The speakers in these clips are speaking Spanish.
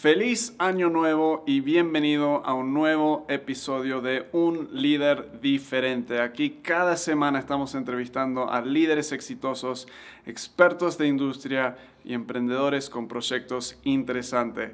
Feliz año nuevo y bienvenido a un nuevo episodio de Un líder diferente. Aquí cada semana estamos entrevistando a líderes exitosos, expertos de industria y emprendedores con proyectos interesantes.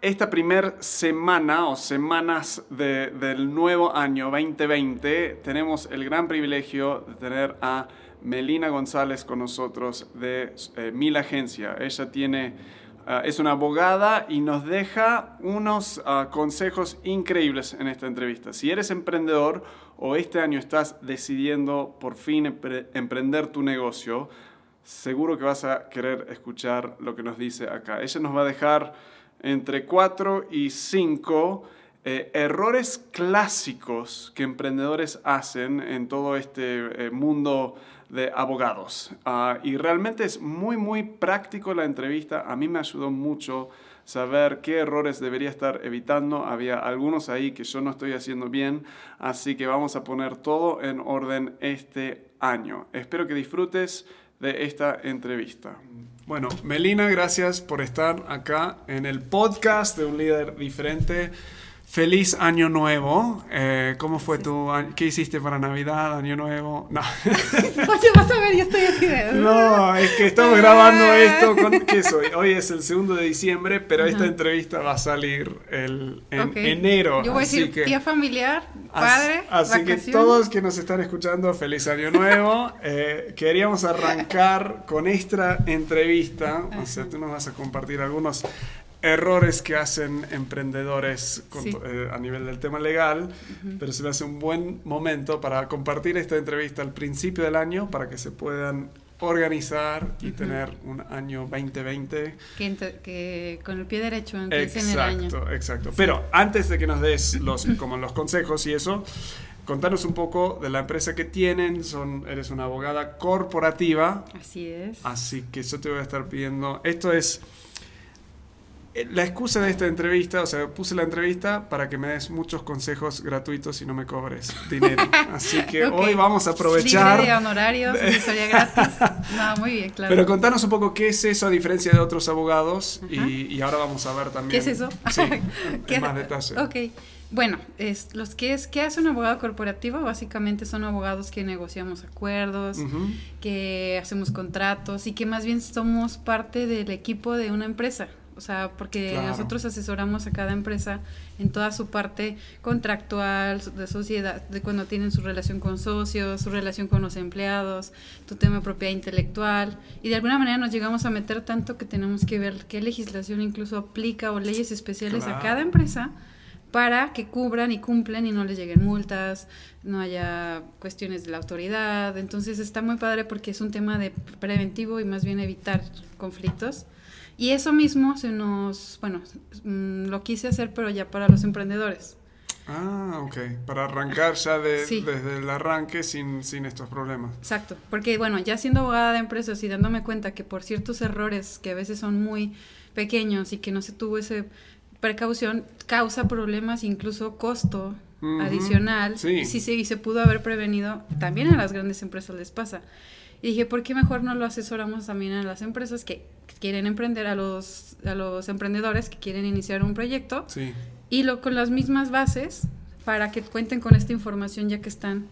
Esta primera semana o semanas del nuevo año 2020 tenemos el gran privilegio de tener a Melina González con nosotros de eh, Mil Agencia. Ella tiene Ah, es una abogada y nos deja unos ah, consejos increíbles en esta entrevista. Si eres emprendedor o este año estás decidiendo por fin emprender tu negocio, seguro que vas a querer escuchar lo que nos dice acá. Ella nos va a dejar entre 4 y 5 eh, errores clásicos que emprendedores hacen en todo este eh, mundo de abogados. Ah, y realmente es muy, muy práctico la entrevista. A mí me ayudó mucho saber qué errores debería estar evitando. Había algunos ahí que yo no estoy haciendo bien, así que vamos a poner todo en orden este año. Espero que disfrutes de esta entrevista. Bueno, Melina, gracias por estar acá en el podcast de un líder diferente. Feliz Año Nuevo. Eh, ¿Cómo fue tu ¿Qué hiciste para Navidad, Año Nuevo? No. vas a ver, yo estoy así No, es que estamos grabando esto. Con, ¿Qué soy? Hoy es el segundo de diciembre, pero esta entrevista va a salir el, en enero. Yo voy a decir tía familiar, padre. Así, que todos que nos están escuchando, feliz Año Nuevo. Eh, queríamos arrancar con esta entrevista. O sea, tú nos vas a compartir algunos errores que hacen emprendedores eh, a nivel del tema legal, pero se me hace un buen momento para compartir esta entrevista al principio del año para que se puedan organizar y tener un año 2020 que, con el pie derecho en el año. Exacto, Pero antes de que nos des los como los consejos y eso, contanos un poco de la empresa que tienen. Son, eres una abogada corporativa. Así es. Así que yo te voy a estar pidiendo. Esto es la excusa de esta entrevista, o sea, puse la entrevista para que me des muchos consejos gratuitos y no me cobres dinero. Así que hoy vamos a aprovechar. Libre de honorarios, gratis. No, muy bien, claro. Pero contanos un poco qué es eso a diferencia de otros abogados y, ahora vamos a ver también. ¿Qué es eso? Sí, en más detalle. Ok. Bueno, es, los que es, ¿qué hace un abogado corporativo? Básicamente son abogados que negociamos acuerdos, que hacemos contratos y que más bien somos parte del equipo de una empresa. O sea, porque nosotros asesoramos a cada empresa en toda su parte contractual, de sociedad, de cuando tienen su relación con socios, su relación con los empleados, tu tema de propiedad intelectual. Y de alguna manera nos llegamos a meter tanto que tenemos que ver qué legislación incluso aplica o leyes especiales a cada empresa para que cubran y cumplan y no les lleguen multas, no haya cuestiones de la autoridad. Entonces está muy padre porque es un tema de preventivo y más bien evitar conflictos. Y eso mismo se nos, bueno, mm, lo quise hacer, pero ya para los emprendedores. Ah, ok. Para arrancar ya desde el arranque sin, sin estos problemas. Exacto. Porque, bueno, ya siendo abogada de empresas y dándome cuenta que por ciertos errores que a veces son muy pequeños y que no se tuvo esa precaución, causa problemas, incluso costo adicional. Sí. Si se, y se pudo haber prevenido, también a las grandes empresas les pasa. Y dije, ¿por qué mejor no lo asesoramos también a las empresas que quieren emprender, a los, a los emprendedores que quieren iniciar un proyecto? Sí. Y lo, con las mismas bases para que cuenten con esta información ya que están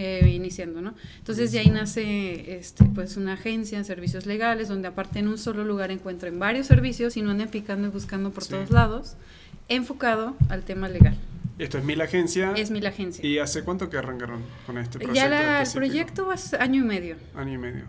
eh, iniciando, ¿no? Entonces de ahí nace este, pues una agencia en servicios legales donde aparte en un solo lugar encuentren varios servicios y no anden picando y buscando por todos lados, enfocado al tema legal. Esto es Mil Agencia. Es Mil Agencia. ¿Y hace cuánto que arrancaron con este proyecto? Ya el proyecto va año y medio. Año y medio.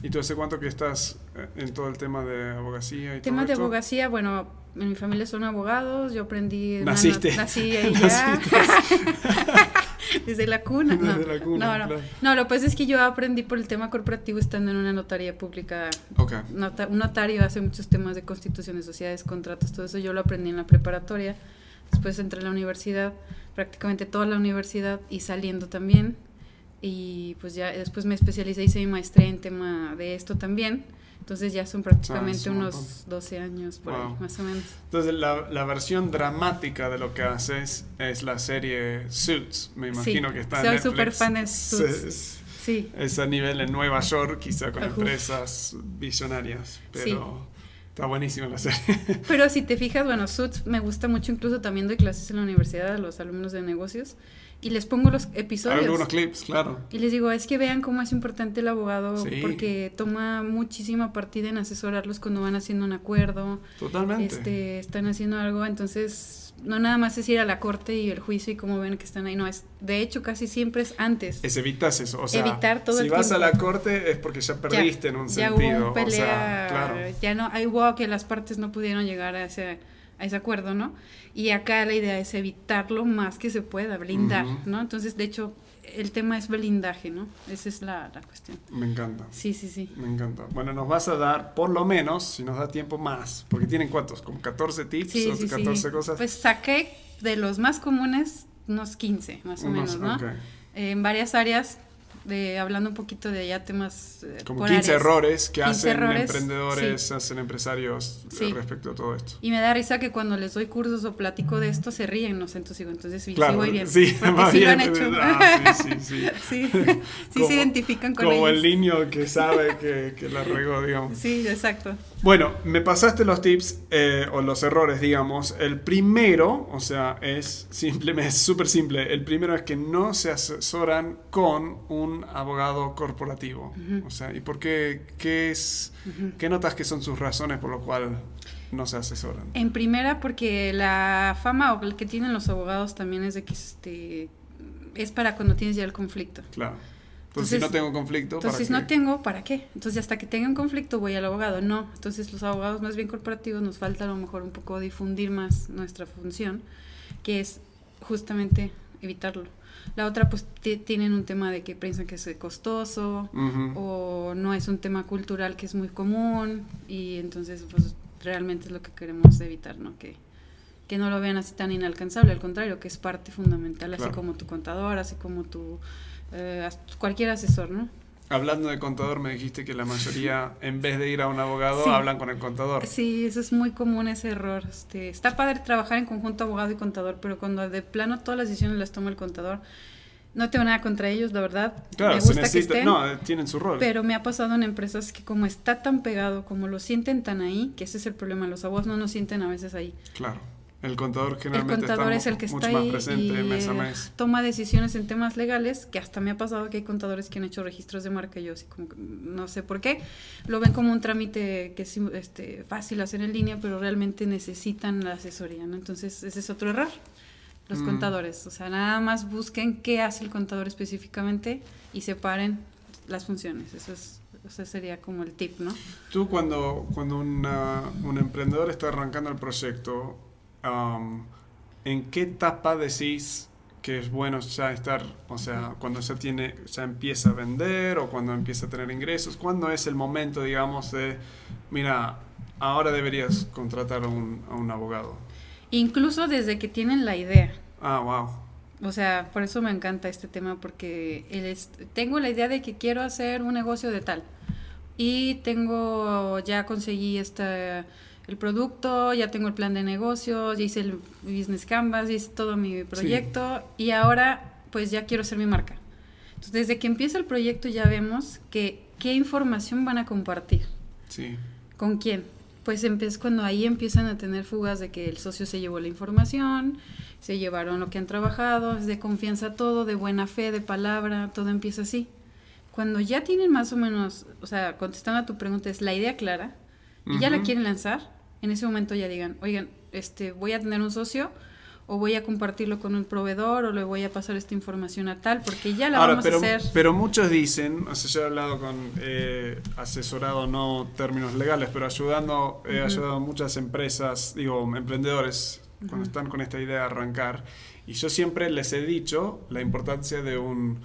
¿Y tú hace cuánto que estás eh, en todo el tema de abogacía y Tema de abogacía, bueno, en mi familia son abogados, yo aprendí... ¿Naciste? nací ahí ya. Desde la cuna. No. Desde la cuna, no, no. no, lo que pasa es que yo aprendí por el tema corporativo estando en una notaría pública. Okay. un notario hace muchos temas de constitución de sociedades, contratos, todo eso yo lo aprendí en la preparatoria. Después entré a la universidad, prácticamente toda la universidad y saliendo también. Y pues ya después me especialicé, hice mi maestría en tema de esto también. Entonces ya son prácticamente ah, unos 12 años, por ahí, más o menos. Entonces la, la, versión dramática de lo que haces es la serie Suits, me imagino que está en Soy súper fan de Suits. Sí. Es a nivel en Nueva York, quizá con empresas visionarias, pero... Está buenísima la serie. Pero si te fijas, bueno, Suits me gusta mucho, incluso también doy clases en la universidad a los alumnos de negocios y les pongo los episodios. Algunos clips, claro. Y les digo, es que vean cómo es importante el abogado porque toma muchísima partida en asesorarlos cuando van haciendo un acuerdo. Totalmente. Este, están haciendo algo, entonces no nada más es ir a la corte y el juicio y cómo ven que están ahí, no, es de hecho casi siempre es antes. Es evitas eso, o sea, evitar todo si vas a la corte es porque ya perdiste en un sentido. Ya hubo pelea, o sea, claro. ya no, hay hubo que las partes no pudieron llegar a ese, a ese acuerdo, ¿no? Y acá la idea es evitarlo más que se pueda, blindar, ¿no? Entonces, de hecho, el tema es blindaje, ¿no? Esa es la, la, cuestión. Me encanta. Sí, sí, sí. Me encanta. Bueno, nos vas a dar, por lo menos, si nos da tiempo más, porque tienen cuántos, como 14 tips o 14 cosas. Pues saqué de los más comunes unos 15, más o menos, ¿no? En varias áreas de hablando un poquito de ya temas eh, como 15 errores que hacen emprendedores, hacen empresarios respecto a todo esto. Y me da risa que cuando les doy cursos o platico de esto se ríen, no sé, entonces digo, entonces sí, claro, voy bien. Sí, sí bien, lo han hecho. Ah, sí, sí, sí. sí, se identifican con Como el niño que sabe que, que la regó, digamos. Sí, exacto. Bueno, me pasaste los tips eh, o los errores, digamos. El primero, o sea, es simple, es súper simple. El primero es que no se asesoran con un abogado corporativo. O sea, ¿y por qué? ¿Qué es? ¿Qué notas que son sus razones por lo cual no se asesoran? En primera, porque la fama o el que tienen los abogados también es de que este es para cuando tienes ya el conflicto. Claro. Entonces, si no tengo conflicto, ¿para entonces no tengo, ¿para qué? Entonces hasta que tenga un conflicto voy al abogado. No, entonces los abogados más bien corporativos nos falta a lo mejor un poco difundir más nuestra función, que es justamente evitarlo. La otra, pues tienen un tema de que piensan que es costoso o no es un tema cultural que es muy común y entonces, pues realmente es lo que queremos evitar, ¿no? Que, que no lo vean así tan inalcanzable, al contrario, que es parte fundamental, así como tu contador, así como tu eh, cualquier asesor, ¿no? Hablando de contador, me dijiste que la mayoría, en vez de ir a un abogado, hablan con el contador. Sí, eso es muy común ese error. Este, está padre trabajar en conjunto abogado y contador, pero cuando de plano todas las decisiones las toma el contador, no tengo nada contra ellos, la verdad. Claro, me gusta que estén, no, tienen su rol. Pero me ha pasado en empresas que como está tan pegado, como lo sienten tan ahí, que ese es el problema, los abogados no nos sienten a veces ahí. Claro. El contador generalmente el contador es el que está ahí presente y mes a mes. toma decisiones en temas legales, que hasta me ha pasado que hay contadores que han hecho registros de marca y yo así como no sé por qué, lo ven como un trámite que es este, fácil hacer en línea, pero realmente necesitan la asesoría, ¿no? Entonces ese es otro error, los mm. contadores, o sea, nada más busquen qué hace el contador específicamente y separen las funciones, eso es ese sería como el tip, ¿no? Tú cuando, cuando un emprendedor está arrancando el proyecto, ¿en qué etapa decís que es bueno ya estar, o sea, cuando ya tiene, ya empieza a vender o cuando empieza a tener ingresos? ¿Cuándo es el momento, digamos, de, mira, ahora deberías contratar a un, a un abogado? Incluso desde que tienen la idea. Ah, wow. O sea, por eso me encanta este tema, porque el tengo la idea de que quiero hacer un negocio de tal. Y tengo, ya conseguí esta el producto, ya tengo el plan de negocios, ya hice el business canvas, ya hice todo mi proyecto y ahora pues ya quiero hacer mi marca. Entonces, desde que empieza el proyecto ya vemos que qué información van a compartir. Sí. ¿Con quién? Pues es cuando ahí empiezan a tener fugas de que el socio se llevó la información, se llevaron lo que han trabajado, es de confianza todo, de buena fe, de palabra, todo empieza así. Cuando ya tienen más o menos, o sea, contestando a tu pregunta, es la idea clara, y ya la quieren lanzar, en ese momento ya digan, oigan, este, voy a tener un socio o voy a compartirlo con un proveedor o le voy a pasar esta información a tal, porque ya la vamos pero, a hacer. Pero muchos dicen, o sea, yo he hablado con, eh, asesorado no términos legales, pero ayudando, he ayudado a muchas empresas, digo, emprendedores, cuando están con esta idea de arrancar, y yo siempre les he dicho la importancia de un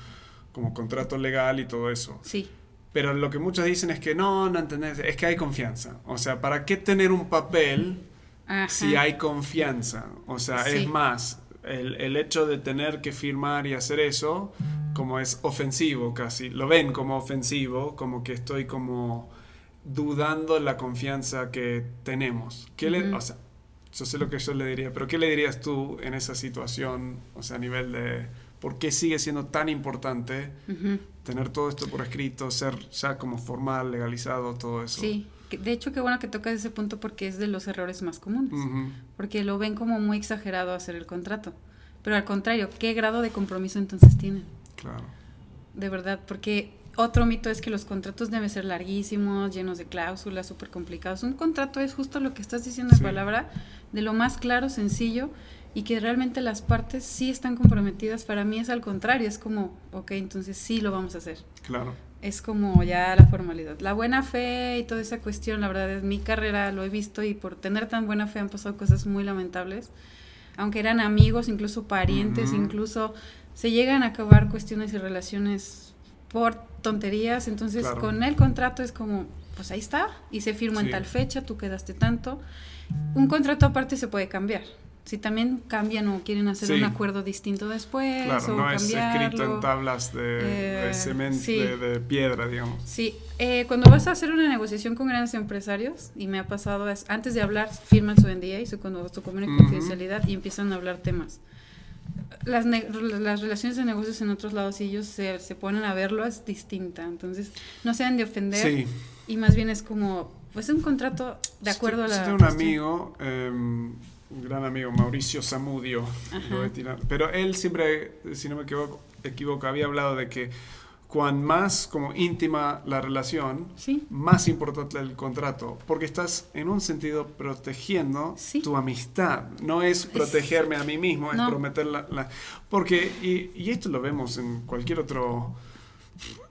como contrato legal y todo eso. Sí. Pero lo que muchos dicen es que no, no entendés, es que hay confianza. O sea, ¿para qué tener un papel si hay confianza? O sea, es más, el, el, hecho de tener que firmar y hacer eso, como es ofensivo casi, lo ven como ofensivo, como que estoy como dudando la confianza que tenemos. ¿Qué le, o sea, yo sé lo que yo le diría, pero ¿qué le dirías tú en esa situación, o sea, a nivel de por qué sigue siendo tan importante tener todo esto por escrito, ser ya como formal, legalizado, todo eso. Sí, de hecho, qué bueno que tocas ese punto porque es de los errores más comunes. Porque lo ven como muy exagerado hacer el contrato. Pero al contrario, ¿qué grado de compromiso entonces tienen? Claro. De verdad, porque otro mito es que los contratos deben ser larguísimos, llenos de cláusulas, súper complicados. Un contrato es justo lo que estás diciendo en palabra, de lo más claro, sencillo y que realmente las partes sí están comprometidas. Para mí es al contrario, es como, ok, entonces sí lo vamos a hacer. Claro. Es como ya la formalidad. La buena fe y toda esa cuestión, la verdad es mi carrera, lo he visto y por tener tan buena fe han pasado cosas muy lamentables. Aunque eran amigos, incluso parientes, incluso se llegan a acabar cuestiones y relaciones por tonterías. Entonces con el contrato es como, pues ahí está, y se firma en tal fecha, tú quedaste tanto. Un contrato aparte se puede cambiar si también cambian o quieren hacer un acuerdo distinto después. Claro, no es escrito en tablas de, eh, cemento, de, piedra, digamos. Sí, eh, cuando vas a hacer una negociación con grandes empresarios, y me ha pasado, es, antes de hablar, firman su NDA y su, su convenio de confidencialidad y empiezan a hablar temas. Las, las relaciones de negocios en otros lados, si ellos se, se ponen a verlo, es distinta. Entonces, no se han de ofender. Y más bien es como, pues un contrato de acuerdo a la. Tengo un amigo. Eh, un gran amigo, Mauricio Zamudio, pero él siempre, si no me equivoco, equivoco, había hablado de que cuan más como íntima la relación, más importante el contrato, porque estás en un sentido protegiendo tu amistad, no es protegerme a mí mismo, es prometer la, porque, y, esto lo vemos en cualquier otro...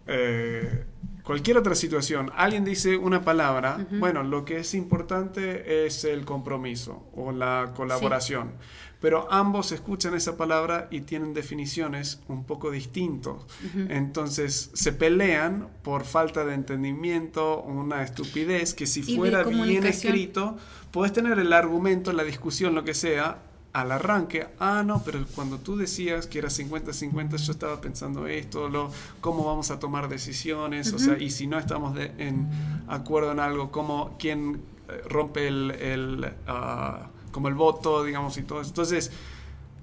Eh, cualquier otra situación, alguien dice una palabra, bueno, lo que es importante es el compromiso o la colaboración. Pero ambos escuchan esa palabra y tienen definiciones un poco distintos. Entonces se pelean por falta de entendimiento, una estupidez que si fuera bien escrito, puedes tener el argumento, la discusión, lo que sea, al arranque, ah, no, pero cuando tú decías que era 50-50, yo estaba pensando esto, lo, cómo vamos a tomar decisiones, o sea, y si no estamos en acuerdo en algo, cómo, quién eh, rompe el, el ah, como el voto, digamos, y todo eso. Entonces,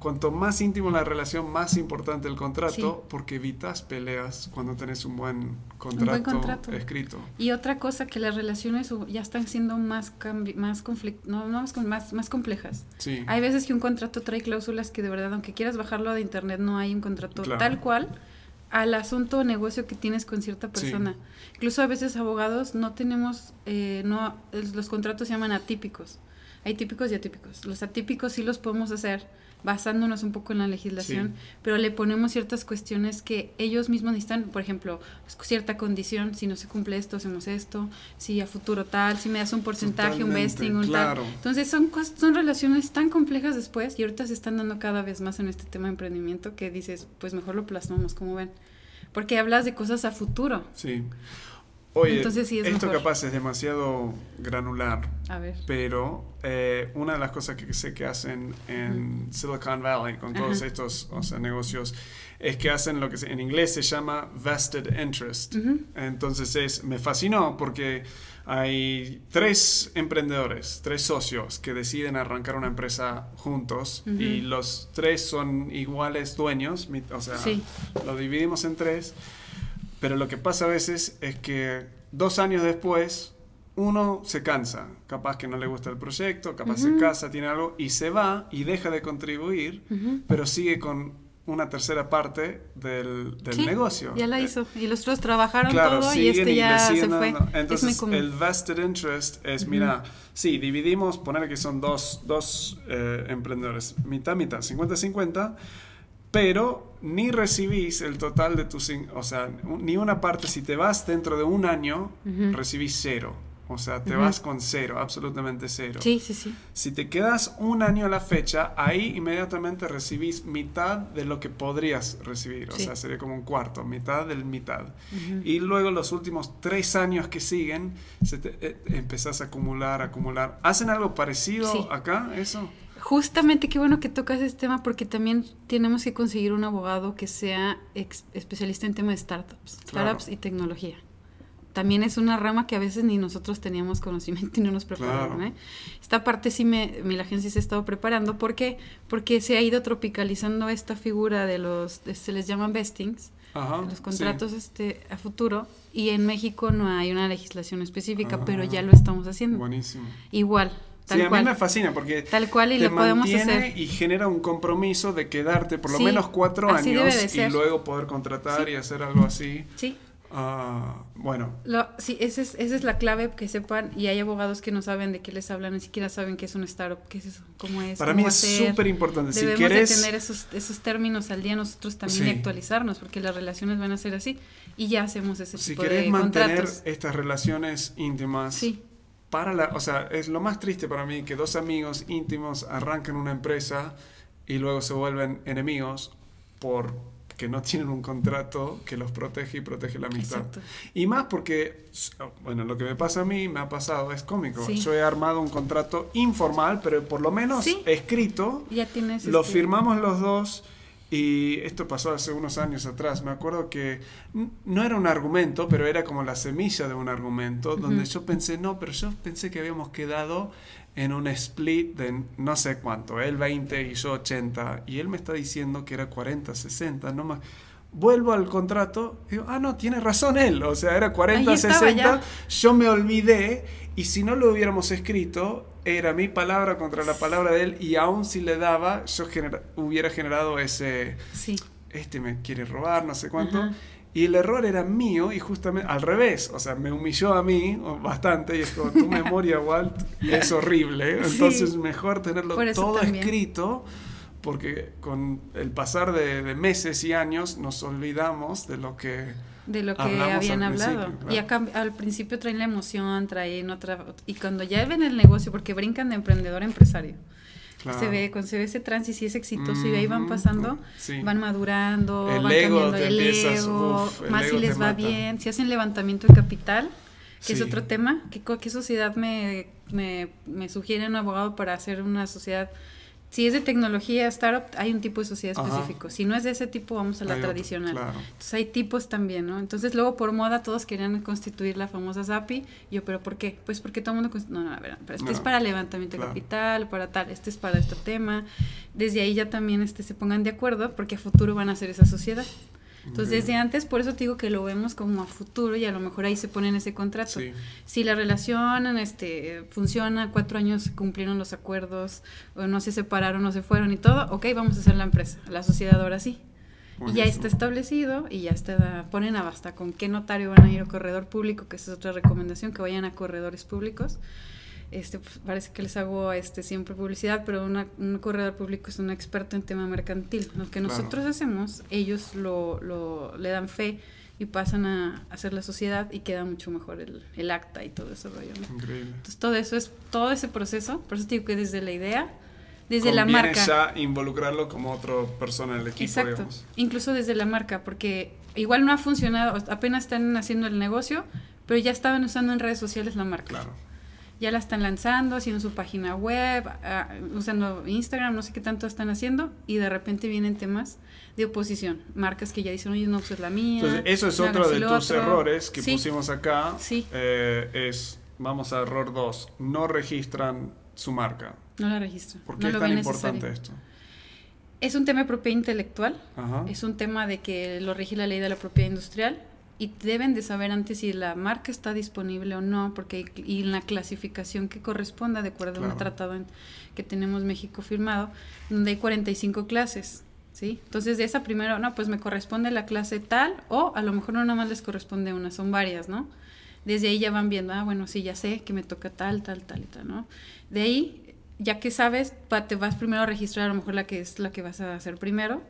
cuanto más íntimo la relación, más importante el contrato, porque evitas peleas cuando tenés un buen contrato, escrito. Y otra cosa, que las relaciones ya están siendo más, más, no, más, más, más complejas. Sí. Hay veces que un contrato trae cláusulas que de verdad, aunque quieras bajarlo de internet, no hay un contrato tal cual al asunto o negocio que tienes con cierta persona. Incluso a veces abogados no tenemos, eh, no, los contratos se llaman atípicos. Hay típicos y atípicos. Los atípicos sí los podemos hacer basándonos un poco en la legislación, pero le ponemos ciertas cuestiones que ellos mismos necesitan, por ejemplo, cierta condición, si no se cumple esto, hacemos esto, si a futuro tal, si me das un porcentaje, un vesting, un tal. Entonces son, son relaciones tan complejas después y ahorita se están dando cada vez más en este tema de emprendimiento que dices, pues mejor lo plasmamos, como ven. Porque hablas de cosas a futuro. Sí. Oye, esto capaz es demasiado granular, a ver. pero eh, una de las cosas que sé que hacen en Silicon Valley con todos estos o sea, negocios es que hacen lo que en inglés se llama vested interest. Entonces es, me fascinó porque hay tres emprendedores, tres socios que deciden arrancar una empresa juntos y los tres son iguales dueños, o sea, lo dividimos en tres pero lo que pasa a veces es que dos años después uno se cansa, capaz que no le gusta el proyecto, capaz se casa, tiene algo y se va y deja de contribuir, pero sigue con una tercera parte del, del negocio. Ya la eh, hizo. Y los otros trabajaron todo y este ya se fue. Entonces, el vested interest es, mira, sí, dividimos, poner que son dos, dos eh, emprendedores, mitad, mitad, 50-50 pero ni recibís el total de tus, o sea, ni una parte, si te vas dentro de un año, recibís cero. O sea, te vas con cero, absolutamente cero. Sí, sí, sí. Si te quedas un año a la fecha, ahí inmediatamente recibís mitad de lo que podrías recibir. O sea, sería como un cuarto, mitad del mitad. Y luego los últimos tres años que siguen, se te, eh, empezás a acumular, acumular. ¿Hacen algo parecido acá, eso? Justamente qué bueno que tocas este tema porque también tenemos que conseguir un abogado que sea especialista en tema de startups, startups y tecnología. también es una rama que a veces ni nosotros teníamos conocimiento y no nos prepararon. ¿eh? Esta parte sí me, la agencia se ha estado preparando. ¿Por qué? Porque se ha ido tropicalizando esta figura de los, se les llaman vestings, los contratos este, a futuro. Y en México no hay una legislación específica, pero ya lo estamos haciendo. Buenísimo. Igual, Tal sí, a mí me fascina porque tal cual y te lo podemos hacer. y genera un compromiso de quedarte por lo menos cuatro años y luego poder contratar y hacer algo así. Sí. Ah, bueno. sí, esa es, esa es la clave, que sepan, y hay abogados que no saben de qué les hablan, ni siquiera saben qué es un startup, qué es eso, cómo es. Para mí es súper importante. Si quieres... de tener esos, esos términos al día nosotros también actualizarnos, porque las relaciones van a ser así, y ya hacemos ese si tipo de Si querés mantener estas relaciones íntimas, sí. Para la, o sea, es lo más triste para mí que dos amigos íntimos arranquen una empresa y luego se vuelven enemigos por que no tienen un contrato que los protege y protege la amistad. Y más porque, bueno, lo que me pasa a mí, me ha pasado, es cómico. Yo he armado un contrato informal, pero por lo menos escrito. Ya tienes lo este firmamos los dos. Y esto pasó hace unos años atrás. Me acuerdo que no era un argumento, pero era como la semilla de un argumento, donde yo pensé, no, pero yo pensé que habíamos quedado en un split de no sé cuánto, él 20 y yo 80, y él me está diciendo que era 40, 60, no más. Vuelvo al contrato, y digo, ah, no, tiene razón él, o sea, era 40, 60, yo me olvidé, y si no lo hubiéramos escrito, era mi palabra contra la palabra de él, y aún si le daba, yo hubiera generado ese, sí. este me quiere robar, no sé cuánto. Y el error era mío y justamente al revés, o sea, me humilló a mí bastante y es como tu memoria, Walt, es horrible. Entonces mejor tenerlo todo escrito porque con el pasar de, meses y años nos olvidamos de lo que de lo que habían hablado. Y acá al principio traen la emoción, traen otra y cuando ya ven el negocio porque brincan de emprendedor a empresario se ve, cuando se ve ese tránsito y es exitoso y ahí van pasando, van madurando, van cambiando el ego, más si les va bien, si hacen levantamiento de capital, que es otro tema, ¿qué, qué sociedad me, me, me sugiere un abogado para hacer una sociedad si es de tecnología, startup, hay un tipo de sociedad específico. Si no es de ese tipo, vamos a la tradicional. Entonces hay tipos también, ¿no? Entonces luego por moda todos querían constituir la famosa ZAPI. Yo, ¿pero por qué? Pues porque todo el mundo... No, no, a ver, pero este es para levantamiento de capital, para tal, este es para este tema. Desde ahí ya también este, se pongan de acuerdo porque a futuro van a ser esa sociedad. Entonces, desde antes, por eso te digo que lo vemos como a futuro y a lo mejor ahí se pone en ese contrato. Si la relación este, funciona, cuatro años cumplieron los acuerdos, o no se separaron, no se fueron y todo, ok, vamos a hacer la empresa, la sociedad ahora sí. Y ya está establecido y ya está, ponen a basta con qué notario van a ir o corredor público, que esa es otra recomendación, que vayan a corredores públicos este, pues, parece que les hago este, siempre publicidad, pero un corredor público es un experto en tema mercantil. Lo que nosotros hacemos, ellos lo, lo, le dan fe y pasan a hacer la sociedad y queda mucho mejor el, el acta y todo ese rollo. Increíble. Entonces todo eso es, todo ese proceso, por eso digo que desde la idea, desde la marca. ya involucrarlo como otra persona en el equipo, Exacto. Incluso desde la marca, porque igual no ha funcionado, apenas están haciendo el negocio, pero ya estaban usando en redes sociales la marca. Claro ya la están lanzando, haciendo su página web, ah, usando Instagram, no sé qué tanto están haciendo, y de repente vienen temas de oposición, marcas que ya dicen, oye, no, pues es la mía. Entonces, eso es otro de tus errores que pusimos acá. Sí. Eh, es, vamos a error 2, no registran su marca. No la registran. ¿Por qué es tan importante esto? Es un tema de propiedad intelectual, es un tema de que lo rige la ley de la propiedad industrial, y deben de saber antes si la marca está disponible o no, porque y en la clasificación que corresponda de acuerdo a un tratado que tenemos México firmado, donde hay 45 clases, ¿sí? Entonces de esa primero, no, pues me corresponde la clase tal o a lo mejor no nada más les corresponde una, son varias, ¿no? Desde ahí ya van viendo, ah, bueno, sí, ya sé que me toca tal, tal, tal y tal, ¿no? De ahí, ya que sabes, te vas primero a registrar a lo mejor la que es la que vas a hacer primero,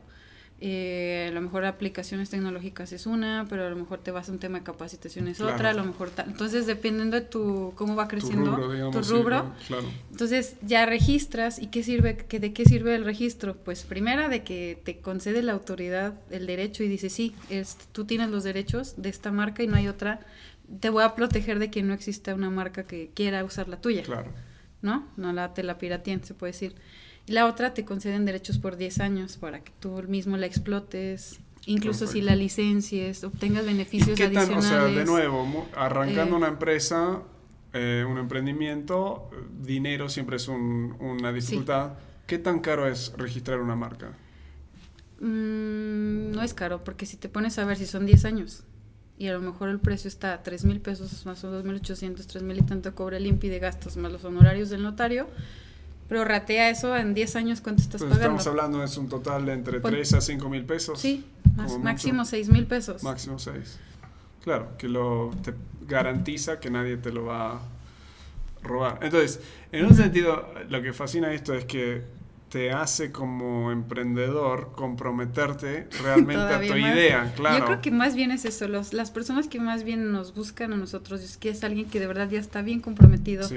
eh, a lo mejor aplicaciones tecnológicas es una, pero a lo mejor te vas a un tema de capacitación es otra, a lo mejor. Entonces, dependiendo de tu, cómo va creciendo tu rubro, entonces ya registras y qué sirve, que, de qué sirve el registro. Pues primera de que te concede la autoridad el derecho y dice, sí, es, tú tienes los derechos de esta marca y no hay otra, te voy a proteger de que no exista una marca que quiera usar la tuya. Claro. ¿No? No la te la pirateen, se puede decir. Y la otra te conceden derechos por 10 años para que tú mismo la explotes. Incluso si la licencias, obtengas beneficios qué tan, adicionales. O sea, de nuevo, arrancando eh, una empresa, eh, un emprendimiento, dinero siempre es una dificultad. ¿Qué tan caro es registrar una marca? Mm, no es caro, porque si te pones a ver si son 10 años y a lo mejor el precio está a 3 mil pesos más o 2.800, 3 mil y tanto cobra el INPI de gastos más los honorarios del notario, pero ratea eso en 10 años, ¿cuánto estás pues pagando? Estamos hablando es un total de entre 3 a 5 mil pesos. Sí, máximo 6 mil pesos. Máximo 6. Claro, que lo te garantiza que nadie te lo va a robar. Entonces, en un sentido, lo que fascina esto es que te hace como emprendedor comprometerte realmente a tu idea, claro. Yo creo que más bien es eso, los, las personas que más bien nos buscan a nosotros es que es alguien que de verdad ya está bien comprometido,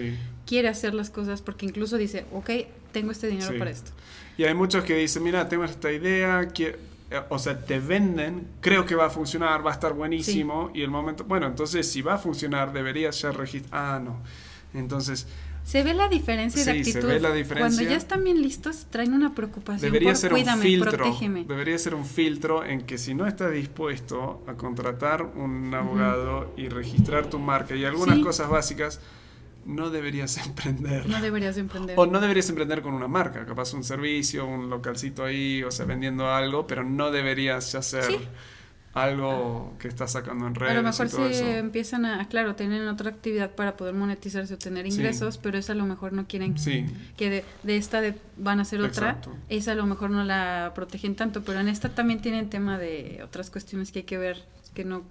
quiere hacer las cosas porque incluso dice, ok, tengo este dinero para esto. Y hay muchos que dicen, mira, tengo esta idea, eh, o sea, te venden, creo que va a funcionar, va a estar buenísimo, y el momento, bueno, entonces si va a funcionar, deberías ya registrar, ah, no. Entonces, se ve la diferencia de actitud. Se ve la diferencia. Cuando ya están bien listos, traen una preocupación. Debería ser un filtro. Debería ser un filtro en que si no estás dispuesto a contratar un abogado y registrar tu marca y algunas cosas básicas, no deberías emprender. No deberías emprender. O no deberías emprender con una marca, capaz un servicio, un localcito ahí, o sea, vendiendo algo, pero no deberías ya ser algo que está sacando en redes. A lo mejor si empiezan a, claro, tener otra actividad para poder monetizarse o tener ingresos, pero esa a lo mejor no quieren que de, de, esta de, van a hacer otra, esa a lo mejor no la protegen tanto, pero en esta también tienen tema de otras cuestiones que hay que ver que no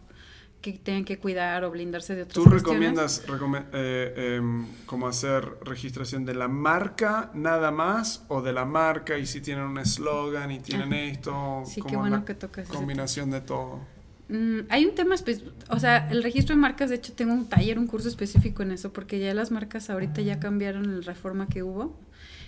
que tengan que cuidar o blindarse de otras ¿Tú recomiendas eh, em, como hacer registración de la marca nada más o de la marca y si tienen un eslogan y tienen esto? Sí, qué bueno que tocas. Combinación de todo. Mm, hay un tema, o sea, el registro de marcas, de hecho tengo un taller, un curso específico en eso, porque ya las marcas ahorita ya cambiaron la reforma que hubo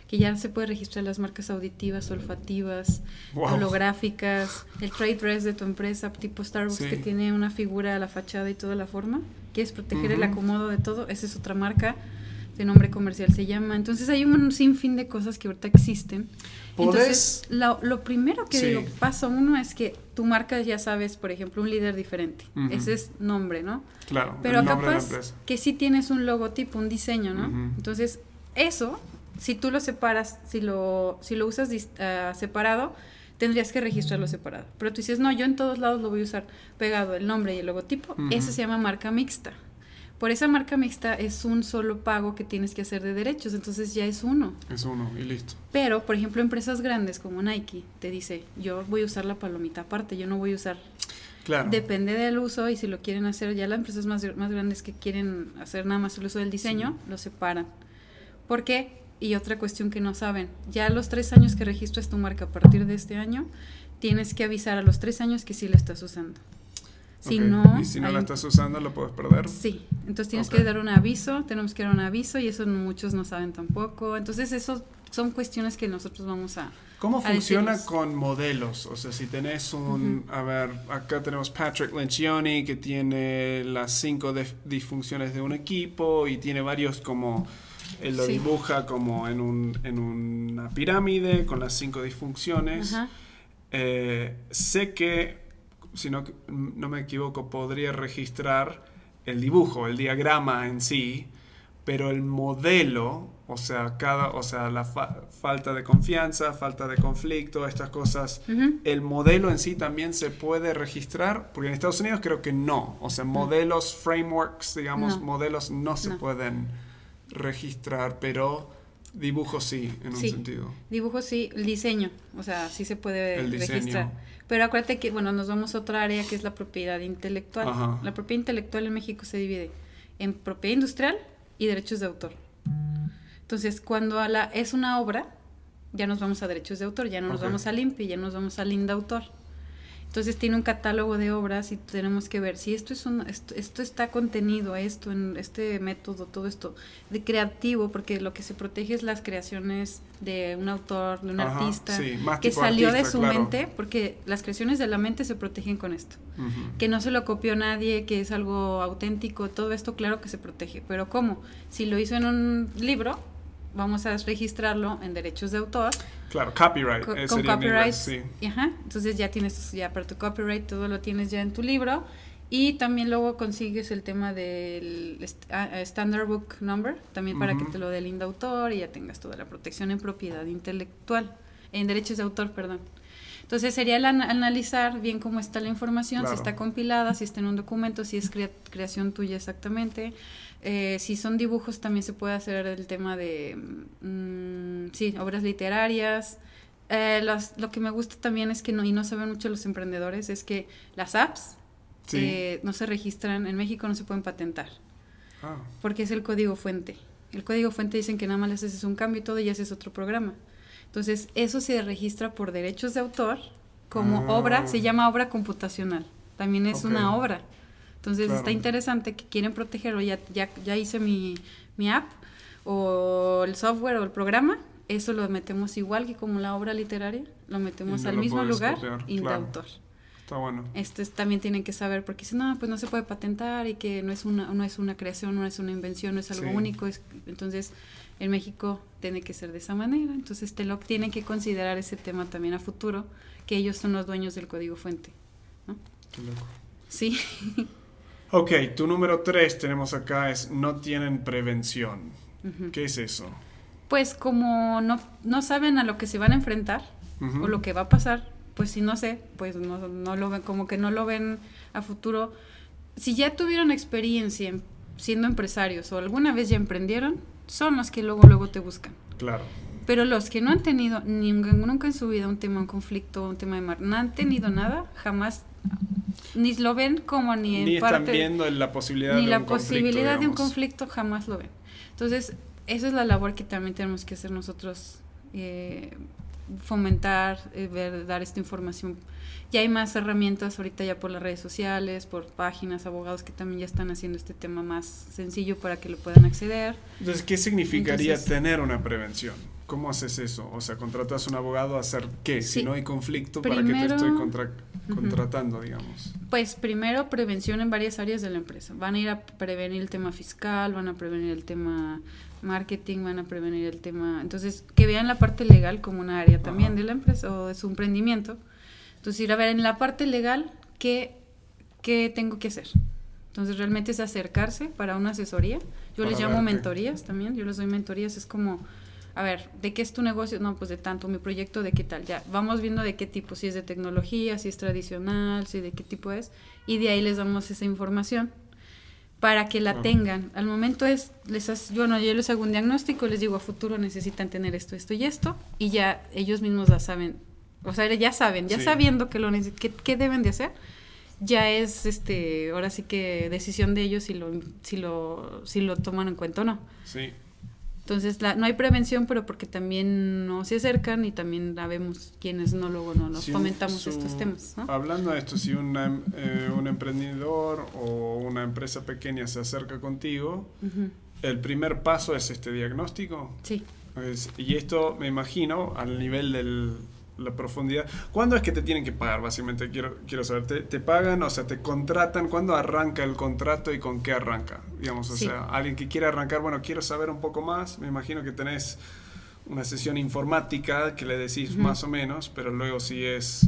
que ya se puede registrar las marcas auditivas, olfativas, holográficas, el trade dress de tu empresa, tipo Starbucks que tiene una figura a la fachada y toda la forma, que es proteger el acomodo de todo, esa es otra marca de nombre comercial se llama. Entonces hay un sinfín de cosas que ahorita existen. Entonces, lo, lo primero que digo, paso uno es que tu marca ya sabes, por ejemplo, un líder diferente. Ese es nombre, ¿no? Claro. Pero capaz que sí tienes un logotipo, un diseño, ¿no? Entonces, eso si tú lo separas, si lo, si lo usas uh, separado, tendrías que registrarlo separado. Pero tú dices, no, yo en todos lados lo voy a usar pegado el nombre y el logotipo. Eso se llama marca mixta. Por esa marca mixta es un solo pago que tienes que hacer de derechos, entonces ya es uno. Es uno y listo. Pero, por ejemplo, empresas grandes como Nike te dice, yo voy a usar la palomita aparte, yo no voy a usar... Claro. Depende del uso y si lo quieren hacer, ya las empresas más, más grandes que quieren hacer nada más el uso del diseño, lo separan. ¿Por qué? Y otra cuestión que no saben, ya a los tres años que registras tu marca a partir de este año, tienes que avisar a los tres años que sí la estás usando. Si no, y si no la estás usando, lo puedes perder. Sí, entonces tienes que dar un aviso, tenemos que dar un aviso y eso muchos no saben tampoco. Entonces, eso son cuestiones que nosotros vamos a. ¿Cómo funciona con modelos? O sea, si tenés un. A ver, acá tenemos Patrick Lencioni que tiene las cinco disfunciones de un equipo y tiene varios como él lo dibuja como en, un, en, una pirámide con las cinco disfunciones. Eh, sé que, si no, no me equivoco, podría registrar el dibujo, el diagrama en sí, pero el modelo, o sea, cada, o sea, la falta de confianza, falta de conflicto, estas cosas, el modelo en sí también se puede registrar, porque en Estados Unidos creo que no, o sea, modelos, frameworks, digamos, modelos no se pueden registrar, pero dibujo sí, en un sentido. Dibujo sí, el diseño, o sea, sí se puede registrar. Pero acuérdate que, bueno, nos vamos a otra área que es la propiedad intelectual. La propiedad intelectual en México se divide en propiedad industrial y derechos de autor. Entonces, cuando a la, es una obra, ya nos vamos a derechos de autor, ya no nos vamos al INPI, ya nos vamos al linda autor. Entonces tiene un catálogo de obras y tenemos que ver si esto es un, esto, está contenido a esto en este método, todo esto de creativo, porque lo que se protege es las creaciones de un autor, de un artista que salió de su mente, porque las creaciones de la mente se protegen con esto. Que no se lo copió nadie, que es algo auténtico, todo esto claro que se protege, pero ¿cómo? Si lo hizo en un libro, vamos a registrarlo en derechos de autor. Claro, copyright. Con, eh, con copyright. sí. Ajá. Entonces ya tienes, ya para tu copyright, todo lo tienes ya en tu libro. Y también luego consigues el tema del est- ah, ah, Standard Book Number, también para que Ujú. te lo dé el INDA autor y ya tengas toda la protección en propiedad intelectual, en derechos de autor, perdón. Entonces sería el an- analizar bien cómo está la información, Claro. si está compilada, si está en un documento, si es crea- creación tuya exactamente. Eh, si son dibujos también se puede hacer el tema de, mm, sí, obras literarias. Eh, las- lo que me gusta también es que no, y no saben mucho los emprendedores, es que las apps Sí. eh, no se registran, en México no se pueden patentar, Ah, porque es el código fuente. El código fuente dicen que nada más le haces un cambio y todo y haces otro programa. Entonces, eso se registra por derechos de autor como Ah. obra, se llama obra computacional. También es una obra. Entonces, Claro. está interesante que quieren protegerlo. Ya, ya, ya hice mi, mi app o el software o el programa. Eso lo metemos igual que como la obra literaria. Lo metemos no al lo mismo lugar copiar, y de claro. autor. está bueno. Estos también tienen que saber, porque si no, pues no se puede patentar y que no es una, no es una creación, no es una invención, no es algo Sí. único. es- entonces, en México tiene que ser de esa manera. Entonces, TELOC tiene que considerar ese tema también a futuro, que ellos son los dueños del código fuente. Qué loco. Sí, Ok, tu número tres tenemos acá es no tienen prevención. ¿Qué es eso? pues como no, no saben a lo que se van a enfrentar o lo que va a pasar, pues si no sé, pues no, no lo ven, como que no lo ven a futuro. Si ya tuvieron experiencia en- siendo empresarios o alguna vez ya emprendieron, son los que luego luego te buscan. Claro. Pero los que no han tenido ni- nunca en su vida un tema, un conflicto, un tema de mar, no han tenido nada, jamás ni lo ven como ni en Ni están parte viendo la posibilidad ni de la un conflicto, posibilidad de un conflicto jamás lo ven. Entonces, esa es la labor que también tenemos que hacer nosotros, eh, fomentar, eh, ver, dar esta información. Ya hay más herramientas ahorita ya por las redes sociales, por páginas, abogados que también ya están haciendo este tema más sencillo para que lo puedan acceder. Entonces, ¿qué significaría Entonces- tener una prevención? ¿Cómo haces eso? O sea, contratas a un abogado a hacer qué? Si Sí. no hay conflicto, ¿para qué te estoy contra- contratando, digamos? Pues primero prevención en varias áreas de la empresa. Van a ir a prevenir el tema fiscal, van a prevenir el tema marketing, van a prevenir el tema... Entonces, que vean la parte legal como una área también de la empresa o de su emprendimiento. Entonces, ir a ver en la parte legal qué, qué tengo que hacer. Entonces, realmente es acercarse para una asesoría. Yo les Para llamo ver qué- mentorías también, yo les doy mentorías, es como... A ver, ¿de qué es tu negocio? No, pues de tanto, mi proyecto, ¿de qué tal? Ya, vamos viendo de qué tipo, si es de tecnología, si es tradicional, si de qué tipo es, y de ahí les damos esa información para que la tengan. Al momento es, les hace- yo, les hago un diagnóstico, les digo a futuro necesitan tener esto, esto y esto, y ya ellos mismos la saben, o sea, ya saben, ya Sí. sabiendo que lo que, qué deben de hacer, ya es, este, ahora sí que decisión de ellos si lo, si lo, si lo toman en cuenta o no. Sí. Entonces, la, no hay prevención, pero porque también no se acercan y también sabemos quienes no luego no nos Si fomentamos su- estos temas, ¿no? Hablando de esto, si una eh, un emprendedor o una empresa pequeña se acerca contigo, Ujú. el primer paso es este diagnóstico. Sí. Es- y esto me imagino al nivel de la profundidad. ¿Cuándo es que te tienen que pagar? Básicamente quiero, quiero saber. ¿Te, te pagan? O sea, ¿te contratan? ¿Cuándo arranca el contrato y con qué arranca? Digamos, o Sí. sea, alguien que quiere arrancar, bueno, quiero saber un poco más. Me imagino que tenés una sesión informática que le decís más o menos, pero luego si es,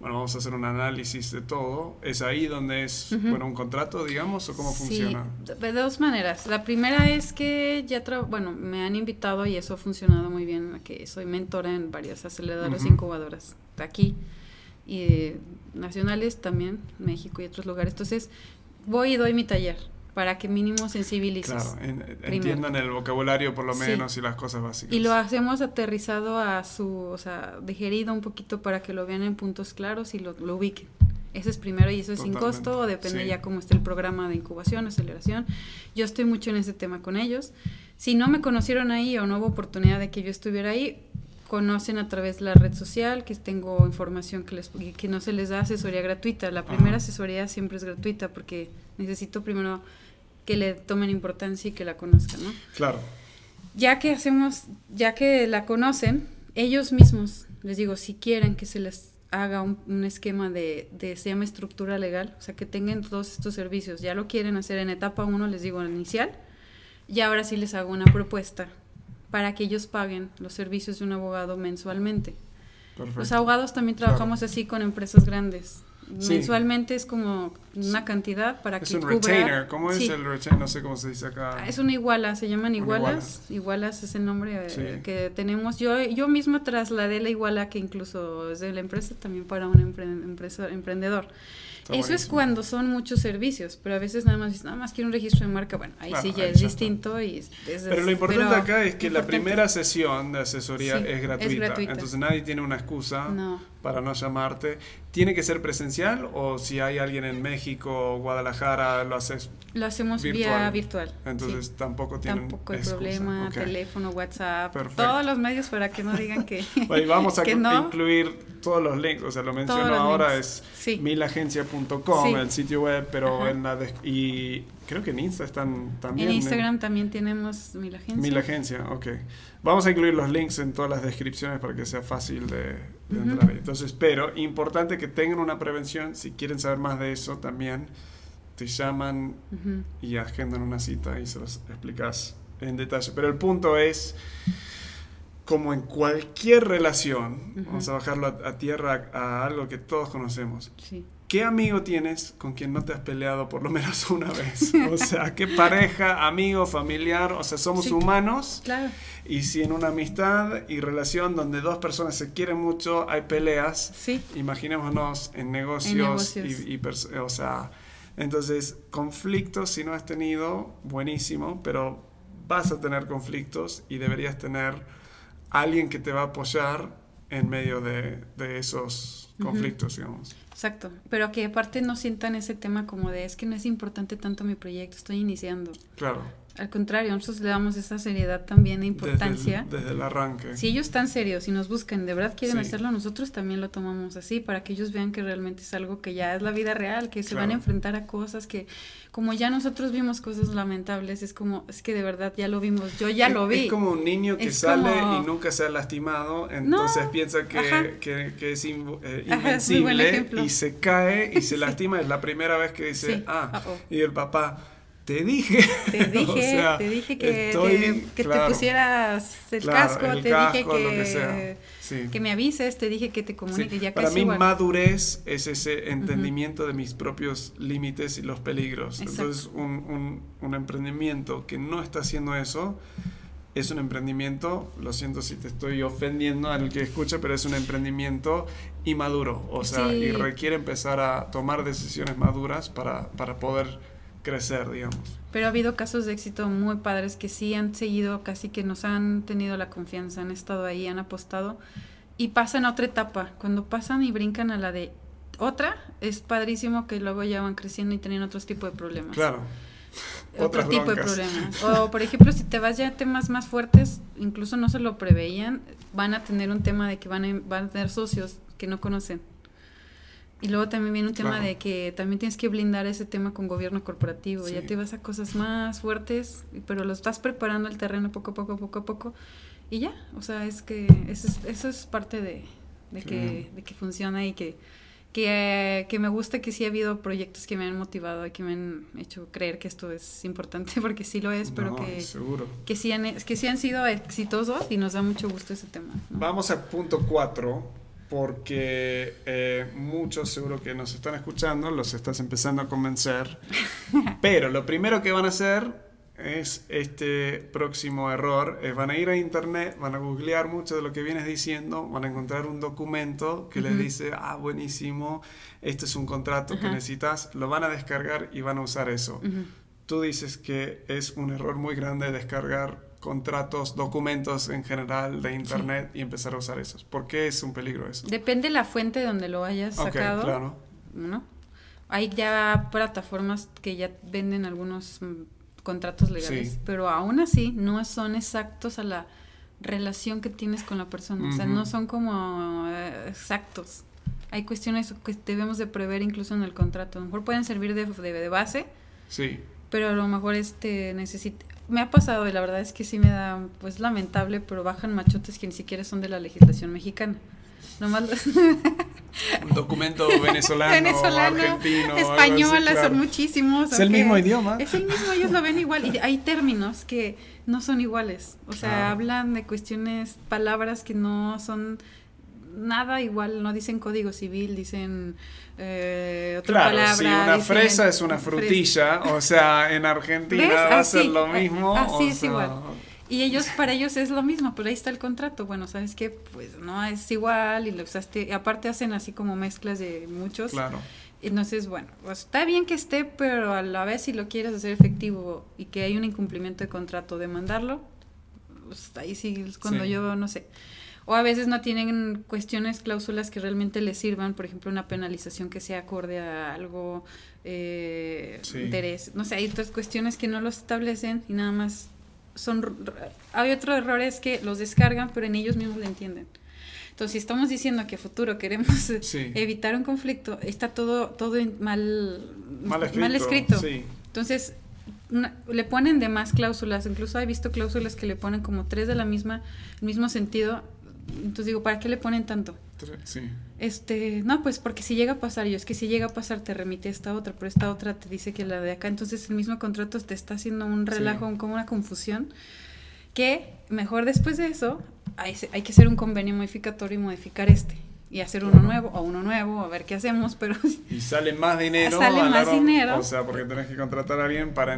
bueno, vamos a hacer un análisis de todo. ¿Es ahí donde es, bueno, un contrato, digamos, o cómo Sí, funciona? de dos maneras. La primera es que ya, bueno, me han invitado y eso ha funcionado muy bien, que soy mentora en varias aceleradoras incubadoras de aquí y eh, nacionales también, México y otros lugares. Entonces, voy y doy mi taller para que mínimo sensibilices. Claro, en- entiendan el vocabulario por lo Sí. menos y las cosas básicas. Y lo hacemos aterrizado a su, o sea, digerido un poquito para que lo vean en puntos claros y lo, lo ubiquen. Ese es primero y eso es sin Totalmente, costo, o depende sí. ya cómo esté el programa de incubación, aceleración. Yo estoy mucho en ese tema con ellos. Si no me conocieron ahí o no hubo oportunidad de que yo estuviera ahí, conocen a través de la red social, que tengo información que, les, que no se les da asesoría gratuita. La primera Ajá. asesoría siempre es gratuita porque necesito primero que le tomen importancia y que la conozcan, ¿no? Claro. ya que hacemos, ya que la conocen, ellos mismos, les digo, si quieren que se les haga un, un esquema de, de, se llama estructura legal, o sea, que tengan todos estos servicios, ya lo quieren hacer en etapa 1, les digo, inicial, y ahora sí les hago una propuesta para que ellos paguen los servicios de un abogado mensualmente. Los abogados también trabajamos así con empresas grandes. Mensualmente es como una cantidad para es que un retainer. ¿Cómo es el retainer? No sé cómo se dice acá. Ah, es una iguala, se llaman igualas. Igualas es el nombre eh, que tenemos. Yo yo misma trasladé la iguala que incluso es de la empresa también para un empresa, emprendedor. Eso es cuando son muchos servicios, pero a veces nada más nada más quiero un registro de marca, bueno, ahí sí ya es distinto y Pero lo importante acá es que la primera sesión de asesoría es, gratuita, entonces nadie tiene una excusa para no llamarte. ¿Tiene que ser presencial o si hay alguien en México o Guadalajara lo haces Lo hacemos vía virtual. Entonces tampoco tienen Tampoco hay problema, teléfono, WhatsApp, todos los medios para que no digan que vamos a incluir todos los links, o sea, lo menciono ahora es milagencia.com, el sitio web, pero en la y creo que en Insta están también. En Instagram también tenemos Milagencia. Milagencia, ok. Vamos a incluir los links en todas las descripciones para que sea fácil de, entrar Entonces, pero importante que tengan una prevención, si quieren saber más de eso también, te llaman y agendan una cita y se los explicas en detalle. Pero el punto es como en cualquier relación, vamos a bajarlo a, tierra a, algo que todos conocemos. ¿Qué amigo tienes con quien no te has peleado por lo menos una vez? O sea, ¿qué pareja, amigo, familiar? O sea, somos humanos. Claro. Y si en una amistad y relación donde dos personas se quieren mucho hay peleas, sí. imaginémonos en negocios, Y, o sea, entonces conflictos si no has tenido, buenísimo, pero vas a tener conflictos y deberías tener alguien que te va a apoyar en medio de, esos conflictos, digamos. Exacto, pero que aparte no sientan ese tema como de es que no es importante tanto mi proyecto, estoy iniciando. Claro. Al contrario, nosotros le damos esa seriedad también e importancia. Desde el, arranque. Si ellos están serios y nos buscan, de verdad quieren hacerlo, nosotros también lo tomamos así, para que ellos vean que realmente es algo que ya es la vida real, que se van a enfrentar a cosas que, como ya nosotros vimos cosas lamentables, es como, es que de verdad ya lo vimos, yo ya lo vi. Es como un niño que sale y nunca se ha lastimado, entonces piensa que, que, es eh, invencible y se cae y se lastima, es la primera vez que dice, ah, y el papá te dije. Te dije, te dije que, te, pusieras el casco, te dije que, que, me avises, te dije que te comunique. Ya Para mí, madurez es ese entendimiento de mis propios límites y los peligros. Entonces, un, un, emprendimiento que no está haciendo eso es un emprendimiento, lo siento si te estoy ofendiendo al que escucha, pero es un emprendimiento inmaduro. O sea, y requiere empezar a tomar decisiones maduras para, para poder crecer, digamos. Pero ha habido casos de éxito muy padres que sí han seguido, casi que nos han tenido la confianza, han estado ahí, han apostado y pasan a otra etapa. Cuando pasan y brincan a la de otra, es padrísimo que luego ya van creciendo y tienen otros tipos de problemas. Claro. Otro tipo de problemas. O, por ejemplo, si te vas ya a temas más fuertes, incluso no se lo preveían, van a tener un tema de que van a, van a tener socios que no conocen. Y luego también viene un tema de que también tienes que blindar ese tema con gobierno corporativo. Ya te vas a cosas más fuertes, pero lo estás preparando el terreno poco a poco, poco a poco. Y ya, o sea, es que eso es, eso es parte de, de que, de que funciona y que, que, que, me gusta que sí ha habido proyectos que me han motivado y que me han hecho creer que esto es importante, porque sí lo es, pero que, que, sí han, que sí han sido exitosos y nos da mucho gusto ese tema. Vamos al punto cuatro porque eh, muchos seguro que nos están escuchando, los estás empezando a convencer, pero lo primero que van a hacer es este próximo error, es van a ir a internet, van a googlear mucho de lo que vienes diciendo, van a encontrar un documento que les dice, ah, buenísimo, este es un contrato que necesitas, lo van a descargar y van a usar eso. Tú dices que es un error muy grande descargar contratos, documentos en general de internet y empezar a usar esos. ¿Por qué es un peligro eso? Depende de la fuente donde lo hayas sacado. claro. ¿no? Hay ya plataformas que ya venden algunos mm, contratos legales, pero aún así no son exactos a la relación que tienes con la persona. O sea, no son como eh, exactos. Hay cuestiones que debemos de prever incluso en el contrato. A lo mejor pueden servir de, de, de base. Sí. Pero a lo mejor este necesita me ha pasado y la verdad es que sí me da, pues lamentable, pero bajan machotes que ni siquiera son de la legislación mexicana. Nomás Un documento venezolano, venezolano argentino, español, son muchísimos. Es el mismo idioma. Es el mismo, ellos lo ven igual. Y hay términos que no son iguales. O sea, hablan de cuestiones, palabras que no son nada igual, no dicen código civil, dicen eh, otra claro, palabra. Si una fresa es una frutilla, o sea, en Argentina va a ser lo mismo. Así es igual. Y ellos, para ellos es lo mismo, pero ahí está el contrato. Bueno, ¿sabes qué? Pues no es igual y lo usaste. aparte hacen así como mezclas de muchos. Claro. Entonces, bueno, pues está bien que esté, pero a la vez si lo quieres hacer efectivo y que hay un incumplimiento de contrato, demandarlo, pues ahí sí es cuando yo, no sé. O a veces no tienen cuestiones, cláusulas que realmente les sirvan, por ejemplo, una penalización que sea acorde a algo, eh, interés. No sé, hay otras cuestiones que no los establecen y nada más son... Hay otro error es que los descargan, pero en ellos mismos lo entienden. Entonces, si estamos diciendo que a futuro queremos evitar un conflicto, está todo, todo mal, mal escrito. Entonces, le ponen de más cláusulas. Incluso he visto cláusulas que le ponen como tres de la misma, el mismo sentido entonces digo, ¿para qué le ponen tanto? Sí. Este, no, pues porque si llega a pasar, yo es que si llega a pasar te remite a esta otra, pero esta otra te dice que la de acá, entonces el mismo contrato te está haciendo un relajo, como una confusión, que mejor después de eso hay, hay, que hacer un convenio modificatorio y modificar este. Y hacer uno nuevo o uno nuevo, a ver qué hacemos, pero... Y sale más dinero. Sale más dinero. O sea, porque tenés que contratar a alguien para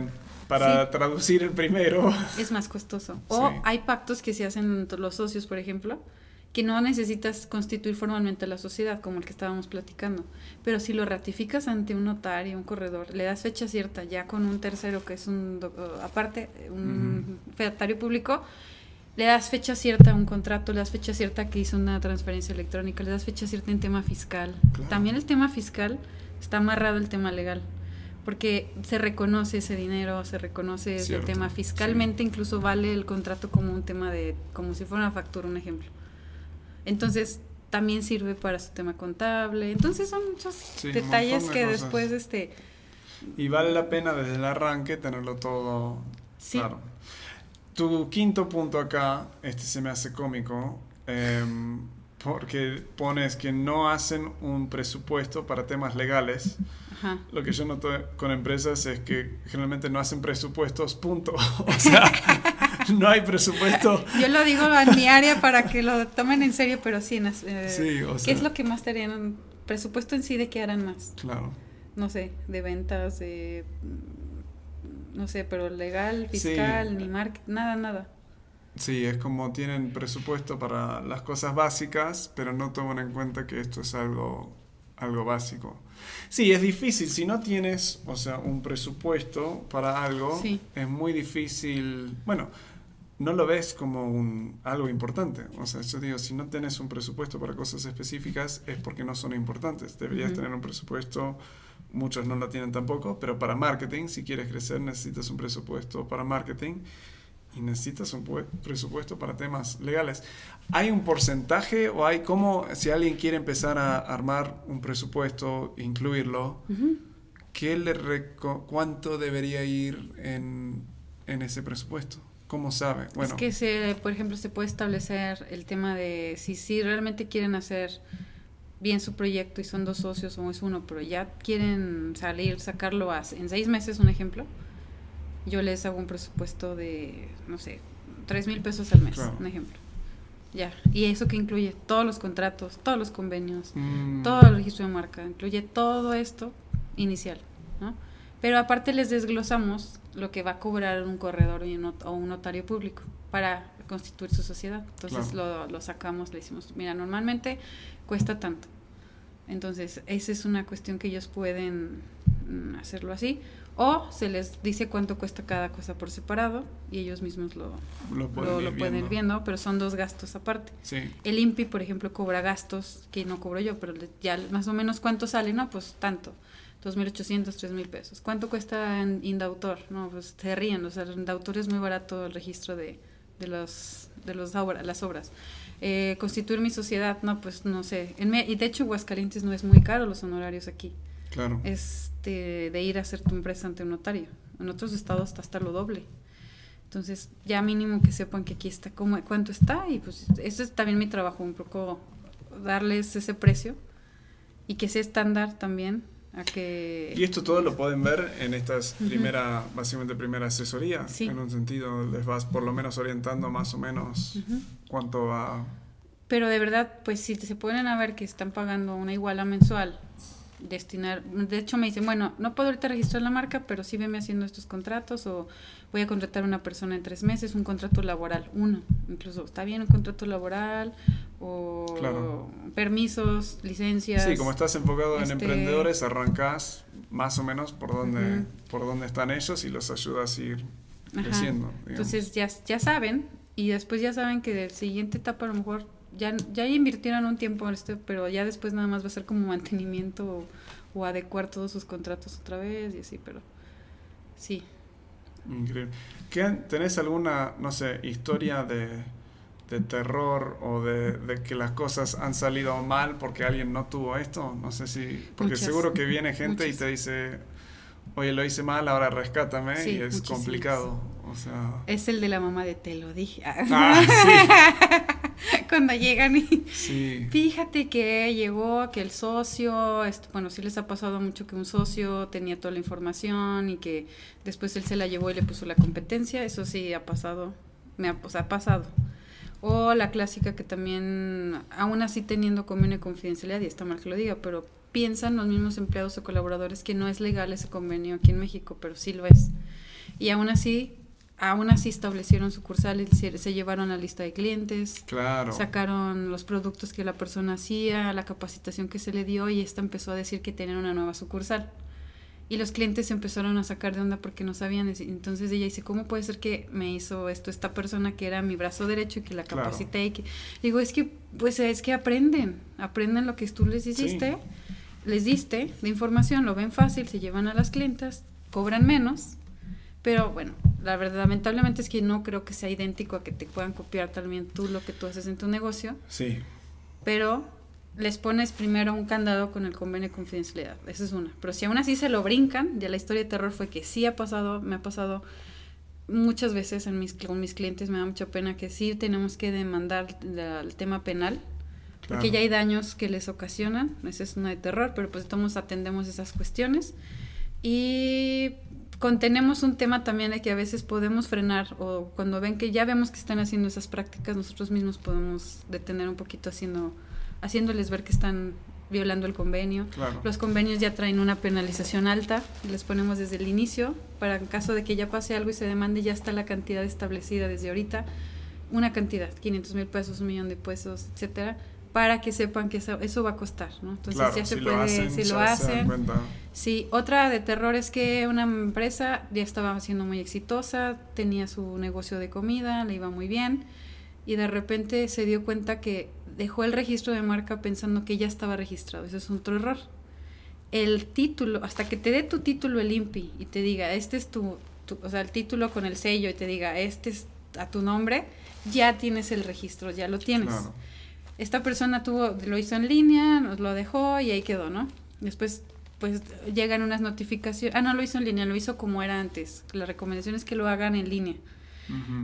para traducir el primero. Es más costoso. O hay pactos que se hacen entre los socios, por ejemplo, que no necesitas constituir formalmente la sociedad, como el que estábamos platicando. Pero si lo ratificas ante un notario, un corredor, le das fecha cierta ya con un tercero que es un, aparte, un fedatario público, le das fecha cierta a un contrato, le das fecha cierta que hizo una transferencia electrónica, le das fecha cierta en tema fiscal. También el tema fiscal está amarrado el tema legal porque se reconoce ese dinero, se reconoce ese tema fiscalmente, incluso vale el contrato como un tema de, como si fuera una factura, un ejemplo. Entonces, también sirve para su tema contable. Entonces, son muchos detalles que después, este... Y vale la pena desde el arranque tenerlo todo claro. Tu quinto punto acá, este se me hace cómico, em, porque pones que no hacen un presupuesto para temas legales lo que yo noto con empresas es que generalmente no hacen presupuestos, punto. O sea, no hay presupuesto. Yo lo digo en mi área para que lo tomen en serio, pero sí, eh, ¿qué es lo que más te harían? Presupuesto en sí de qué harán más. Claro. No sé, de ventas, de no sé, pero legal, fiscal, ni marketing, nada, nada. Sí, es como tienen presupuesto para las cosas básicas, pero no toman en cuenta que esto es algo, algo básico. Sí, es difícil. Si no tienes, o sea, un presupuesto para algo, es muy difícil. Bueno, no lo ves como un, algo importante. O sea, yo digo, si no tienes un presupuesto para cosas específicas, es porque no son importantes. Deberías tener un presupuesto. Muchos no lo tienen tampoco, pero para marketing, si quieres crecer, necesitas un presupuesto para marketing y necesitas un presupuesto para temas legales. ¿Hay un porcentaje o hay cómo, si alguien quiere empezar a armar un presupuesto, incluirlo, ¿qué le ¿cuánto debería ir en, en, ese presupuesto? ¿Cómo sabe? Bueno. Es que, se, por ejemplo, se puede establecer el tema de si, si realmente quieren hacer bien su proyecto y son dos socios o es uno, pero ya quieren salir, sacarlo en seis meses, un ejemplo yo les hago un presupuesto de, no sé, tres mil pesos al mes, un ejemplo. Ya, y eso que incluye todos los contratos, todos los convenios, mm. todo el registro de marca, incluye todo esto inicial, ¿no? Pero aparte les desglosamos lo que va a cobrar un corredor o un notario público para constituir su sociedad. Entonces lo, lo, sacamos, le decimos, mira, normalmente cuesta tanto. Entonces, esa es una cuestión que ellos pueden mm, hacerlo así. O se les dice cuánto cuesta cada cosa por separado y ellos mismos lo, lo pueden, ir, viendo. pero son dos gastos aparte. El INPI, por ejemplo, cobra gastos que no cobro yo, pero ya más o menos cuánto sale, no, pues tanto. 2.800, 3.000 pesos. ¿Cuánto cuesta en Indautor? No, pues se ríen, o sea, el Indautor es muy barato el registro de, de, los, de los las obras. Eh, constituir mi sociedad, no, pues no sé. En, y de hecho, Huascalientes no es muy caro los honorarios aquí. Claro. Este, de ir a hacer tu empresa ante un notario. En otros estados está hasta lo doble. Entonces, ya mínimo que sepan que aquí está, cómo, cuánto está, y pues eso es también mi trabajo, un poco darles ese precio y que sea estándar también a que... Y esto todo lo pueden ver en estas primera, básicamente primera asesoría, en un sentido, les vas por lo menos orientando más o menos cuánto va... Pero de verdad, pues si se ponen a ver que están pagando una iguala mensual destinar, de hecho me dicen, bueno, no puedo ahorita registrar la marca, pero sí veme haciendo estos contratos o voy a contratar a una persona en tres meses, un contrato laboral, uno, incluso está bien un contrato laboral o permisos, licencias. Sí, como estás enfocado en este emprendedores, arrancas más o menos por donde, por dónde están ellos y los ayudas a ir creciendo. Entonces ya, ya saben y después ya saben que de siguiente etapa a lo mejor ya, ya invirtieron un tiempo en esto, pero ya después nada más va a ser como mantenimiento o, adecuar todos sus contratos otra vez y así, pero sí. Increíble. ¿Tenés alguna, no sé, historia de, de terror o de, de, que las cosas han salido mal porque alguien no tuvo esto? No sé si... Porque seguro que viene gente y te dice, oye, lo hice mal, ahora rescátame y es complicado. O sea... Es el de la mamá de te lo dije. Ah, sí. cuando llegan y fíjate que llegó, que el socio, bueno, sí les ha pasado mucho que un socio tenía toda la información y que después él se la llevó y le puso la competencia, eso sí ha pasado, me ha, ha pasado. O la clásica que también, aún así teniendo convenio de confidencialidad, y está mal que lo diga, pero piensan los mismos empleados o colaboradores que no es legal ese convenio aquí en México, pero sí lo es. Y aún así aún así establecieron sucursales, se, se llevaron la lista de clientes, claro. sacaron los productos que la persona hacía, la capacitación que se le dio y esta empezó a decir que tenían una nueva sucursal. Y los clientes empezaron a sacar de onda porque no sabían. Entonces ella dice, ¿cómo puede ser que me hizo esto esta persona que era mi brazo derecho y que la capacité? Y que... Digo, es que, pues es que aprenden, aprenden lo que tú les hiciste, les diste de información, lo ven fácil, se llevan a las clientas, cobran menos pero bueno, la verdad, lamentablemente es que no creo que sea idéntico a que te puedan copiar también tú lo que tú haces en tu negocio. Sí. Pero les pones primero un candado con el convenio de confidencialidad. Esa es una. Pero si aún así se lo brincan, ya la historia de terror fue que sí ha pasado, me ha pasado muchas veces en mis, con mis clientes, me da mucha pena que sí tenemos que demandar el tema penal. Porque ya hay daños que les ocasionan, esa es una de terror, pero pues todos atendemos esas cuestiones. Y contenemos un tema también de que a veces podemos frenar o cuando ven que ya vemos que están haciendo esas prácticas, nosotros mismos podemos detener un poquito haciendo, haciéndoles ver que están violando el convenio. Los convenios ya traen una penalización alta, les ponemos desde el inicio, para en caso de que ya pase algo y se demande, ya está la cantidad establecida desde ahorita, una cantidad, 500 mil pesos, un millón de pesos, etcétera, para que sepan que eso, va a costar, ¿no? Entonces ya se puede, si lo hacen, sí. Otra de terror es que una empresa ya estaba siendo muy exitosa, tenía su negocio de comida, le iba muy bien, y de repente se dio cuenta que dejó el registro de marca pensando que ya estaba registrado. Eso es otro error. El título, hasta que te dé tu título el INPI y te diga, este es tu, o sea, el título con el sello y te diga, este es a tu nombre, ya tienes el registro, ya lo tienes esta persona tuvo, lo hizo en línea, nos lo dejó y ahí quedó, ¿no? Después, pues llegan unas notificaciones. Ah, no lo hizo en línea, lo hizo como era antes. La recomendación es que lo hagan en línea.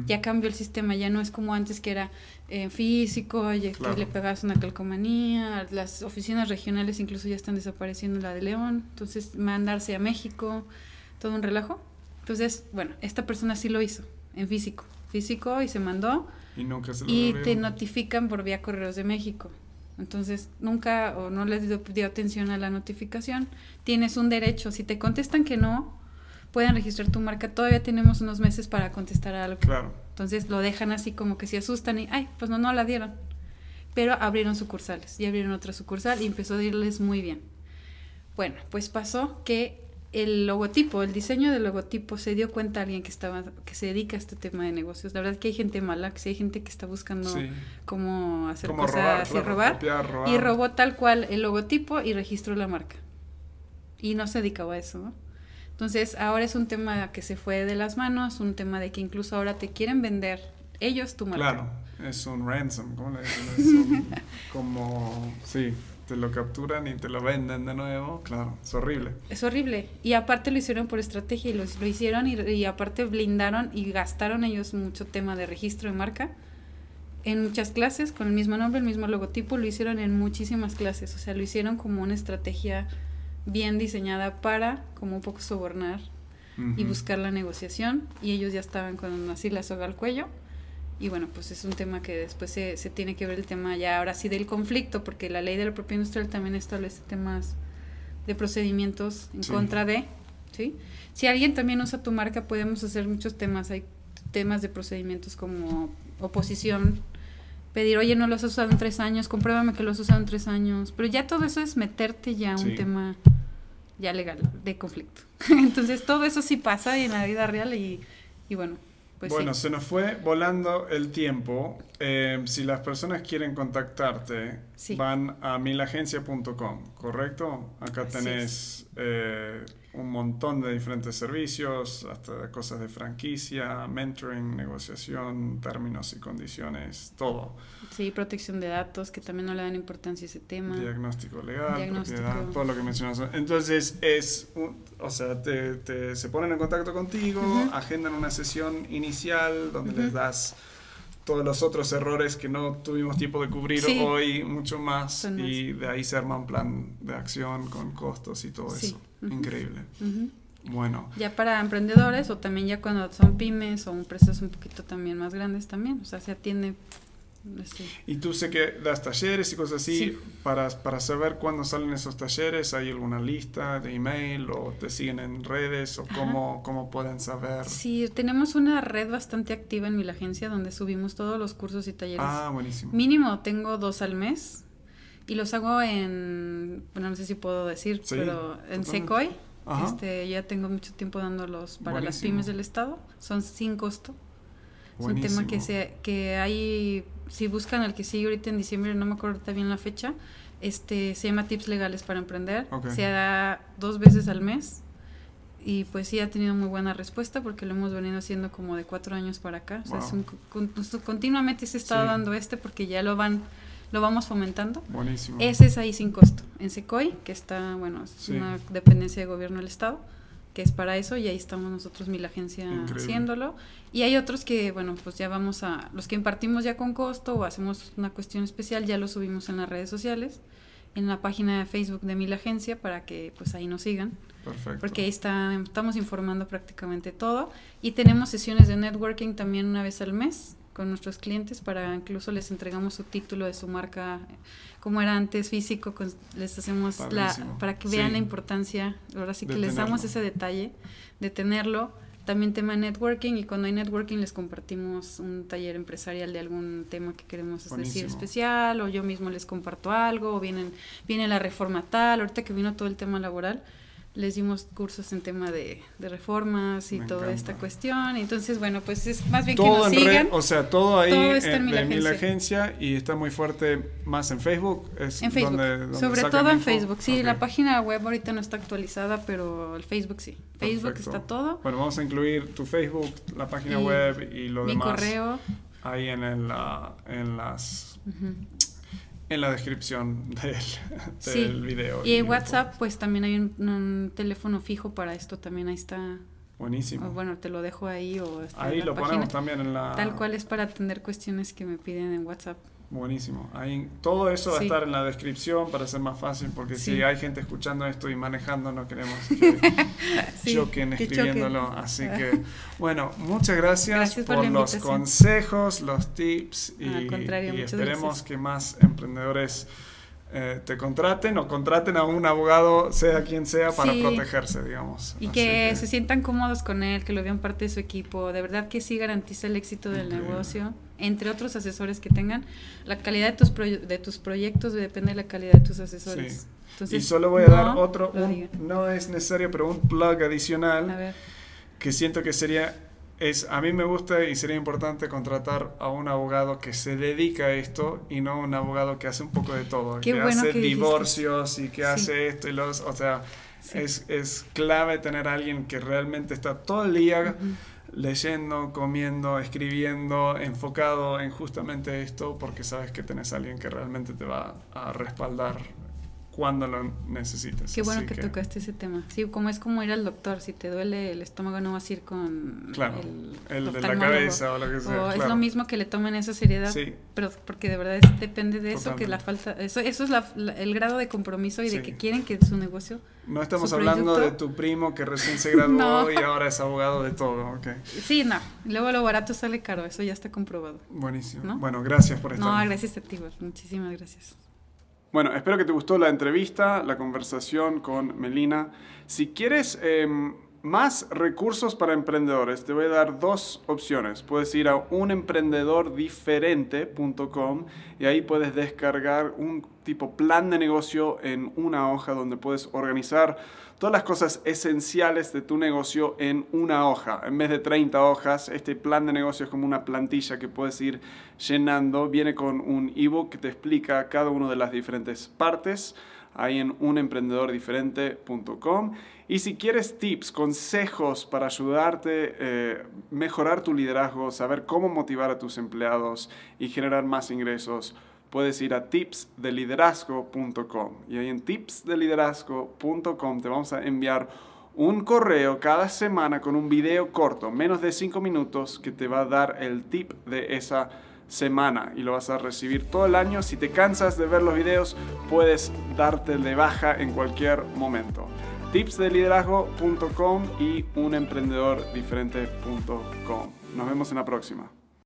Ya cambió el sistema, ya no es como antes que era en físico, que le pegas una calcomanía. Las oficinas regionales incluso ya están desapareciendo, la de León. Entonces, mandarse a México, todo un relajo. Entonces, bueno, esta persona sí lo hizo, en físico. Físico y se mandó y nunca te notifican por vía Correos de México. Entonces, nunca o no les dio, atención a la notificación. Tienes un derecho. Si te contestan que no, pueden registrar tu marca. Todavía tenemos unos meses para contestar algo. Claro. Entonces, lo dejan así como que se asustan y, ay, pues no, no la dieron. Pero abrieron sucursales y abrieron otra sucursal y empezó a irles muy bien. Bueno, pues pasó que el logotipo, el diseño del logotipo, se dio cuenta alguien que estaba, que se dedica a este tema de negocios. La verdad que hay gente mala, que sí hay gente que está buscando cómo hacer cosas y robar, Y robó tal cual el logotipo y registró la marca. Y no se dedicaba a eso, Entonces, ahora es un tema que se fue de las manos, un tema de que incluso ahora te quieren vender ellos tu marca. Claro, es un ransom, ¿cómo le dicen? Es como, sí, te lo capturan y te lo venden de nuevo, claro, es horrible. Es horrible. Y aparte lo hicieron por estrategia y lo, lo hicieron y, y, aparte blindaron y gastaron ellos mucho tema de registro de marca en muchas clases con el mismo nombre, el mismo logotipo, lo hicieron en muchísimas clases, o sea, lo hicieron como una estrategia bien diseñada para como un poco sobornar y buscar la negociación y ellos ya estaban con así la soga al cuello y bueno, pues es un tema que después se, se tiene que ver el tema ya ahora sí del conflicto, porque la ley de la propiedad industrial también establece temas de procedimientos en contra de, ¿sí? Si alguien también usa tu marca, podemos hacer muchos temas, hay temas de procedimientos como oposición, pedir, oye, no lo has usado en tres años, compruébame que lo has usado en tres años, pero ya todo eso es meterte ya a un tema ya legal de conflicto. Entonces todo eso sí pasa en la vida real y, y bueno, pues bueno, se nos fue volando el tiempo. Eh, si las personas quieren contactarte, van a milagencia.com, ¿correcto? Acá tenés eh, un montón de diferentes servicios, hasta cosas de franquicia, mentoring, negociación, términos y condiciones, todo. Sí, protección de datos, que también no le dan importancia a ese tema. Diagnóstico legal, todo lo que mencionas. Entonces, es, o sea, te, se ponen en contacto contigo, agendan una sesión inicial donde les das todos los otros errores que no tuvimos tiempo de cubrir hoy, mucho más, y de ahí se arma un plan de acción con costos y todo eso. Increíble. Bueno. Ya para emprendedores o también ya cuando son pymes o empresas un poquito también más grandes también, o sea, se atiende y tú sé que das talleres y cosas así. Para, para saber cuándo salen esos talleres, ¿hay alguna lista de email o te siguen en redes o cómo, cómo, pueden saber? Sí, tenemos una red bastante activa en mi agencia donde subimos todos los cursos y talleres. Ah, buenísimo. Mínimo tengo dos al mes y los hago en, bueno, no sé si puedo decir, pero en Secoy. Este, ya tengo mucho tiempo dándolos para las pymes del estado. Son sin costo. Es un tema que, se, que hay si buscan el que sigue ahorita en diciembre, no me acuerdo bien la fecha, este se llama Tips Legales para Emprender. Se da dos veces al mes y pues sí ha tenido muy buena respuesta porque lo hemos venido haciendo como de cuatro años para acá. O sea, es un, continuamente se está dando este porque ya lo van lo vamos fomentando. Buenísimo. Ese es ahí sin costo. En Secoy, que está, bueno, es una dependencia de gobierno del Estado que es para eso y ahí estamos nosotros, mi agencia, haciéndolo. Y hay otros que, bueno, pues ya vamos a, los que impartimos ya con costo o hacemos una cuestión especial, ya lo subimos en las redes sociales, en la página de Facebook de mi agencia para que pues ahí nos sigan. Perfecto. Porque ahí está, estamos informando prácticamente todo. Y tenemos sesiones de networking también una vez al mes con nuestros clientes para incluso les entregamos su título de su marca como era antes físico les hacemos la para que vean la importancia ahora sí que les damos ese detalle de tenerlo. También tema networking y cuando hay networking les compartimos un taller empresarial de algún tema que queremos decir especial o yo mismo les comparto algo o vienen viene la reforma tal ahorita que vino todo el tema laboral les dimos cursos en tema de, reformas y toda esta cuestión. Entonces, bueno, pues es más bien que nos sigan. o sea, todo ahí en, mi agencia. y está muy fuerte más en Facebook. Es en Facebook, sobre todo en Facebook. Sí, la página web ahorita no está actualizada, pero el Facebook sí. Facebook está todo. Bueno, vamos a incluir tu Facebook, la página web y lo demás. Mi correo. Ahí en, el, en las en la descripción del, video. Y en WhatsApp, pues también hay un, teléfono fijo para esto, también ahí está. Buenísimo. bueno, te lo dejo ahí o ahí lo ponemos también en la. Tal cual es para atender cuestiones que me piden en WhatsApp. Buenísimo. Ahí, todo eso va a estar en la descripción para ser más fácil, porque si hay gente escuchando esto y manejando, no queremos que choquen escribiéndolo. Así que, bueno, muchas gracias, por, los consejos, los tips y, esperemos que más emprendedores eh, te contraten o contraten a un abogado, sea quien sea, para protegerse, digamos. Y que, se sientan cómodos con él, que lo vean parte de su equipo. De verdad que sí garantiza el éxito del negocio. Entre otros asesores que tengan, la calidad de tus, de tus proyectos depende de la calidad de tus asesores. y solo voy a dar otro, no es necesario, pero un plug adicional que siento que sería es, a mí me gusta y sería importante contratar a un abogado que se dedica a esto y no un abogado que hace un poco de todo, que hace divorcios y que hace esto y los, o sea, es, es, clave tener a alguien que realmente está todo el día leyendo, comiendo, escribiendo, enfocado en justamente esto, porque sabes que tenés a alguien que realmente te va a respaldar cuando lo necesites. Qué bueno que, tocaste ese tema. Sí, como es como ir al doctor, si te duele el estómago no vas a ir con el, de la cabeza o lo que sea. es lo mismo que le tomen esa seriedad, sí. pero porque de verdad depende de eso, que la falta, eso, eso es el grado de compromiso y de que quieren que su negocio... No estamos hablando de tu primo que recién se graduó y ahora es abogado de todo, ok. Sí, no, luego lo barato sale caro, eso ya está comprobado. Buenísimo. Bueno, gracias por estar. No, gracias a ti, muchísimas gracias. Bueno, espero que te gustó la entrevista, la conversación con Melina. Si quieres em, más recursos para emprendedores, te voy a dar dos opciones. Puedes ir a unemprendedordiferente.com y ahí puedes descargar un tipo plan de negocio en una hoja donde puedes organizar todas las cosas esenciales de tu negocio en una hoja. En vez de 30 hojas, este plan de negocio es como una plantilla que puedes ir llenando. Viene con un ebook que te explica cada una de las diferentes partes ahí en unemprendedordiferente.com. Y si quieres tips, consejos para ayudarte a eh, mejorar tu liderazgo, saber cómo motivar a tus empleados y generar más ingresos, puedes ir a tipsdeliderazgo.com. Y ahí en tipsdeliderazgo.com te vamos a enviar un correo cada semana con un video corto, menos de 5 minutos, que te va a dar el tip de esa semana y lo vas a recibir todo el año. Si te cansas de ver los videos, puedes darte de baja en cualquier momento. tipsdeliderazgo.com y unemprendedordiferente.com. Nos vemos en la próxima.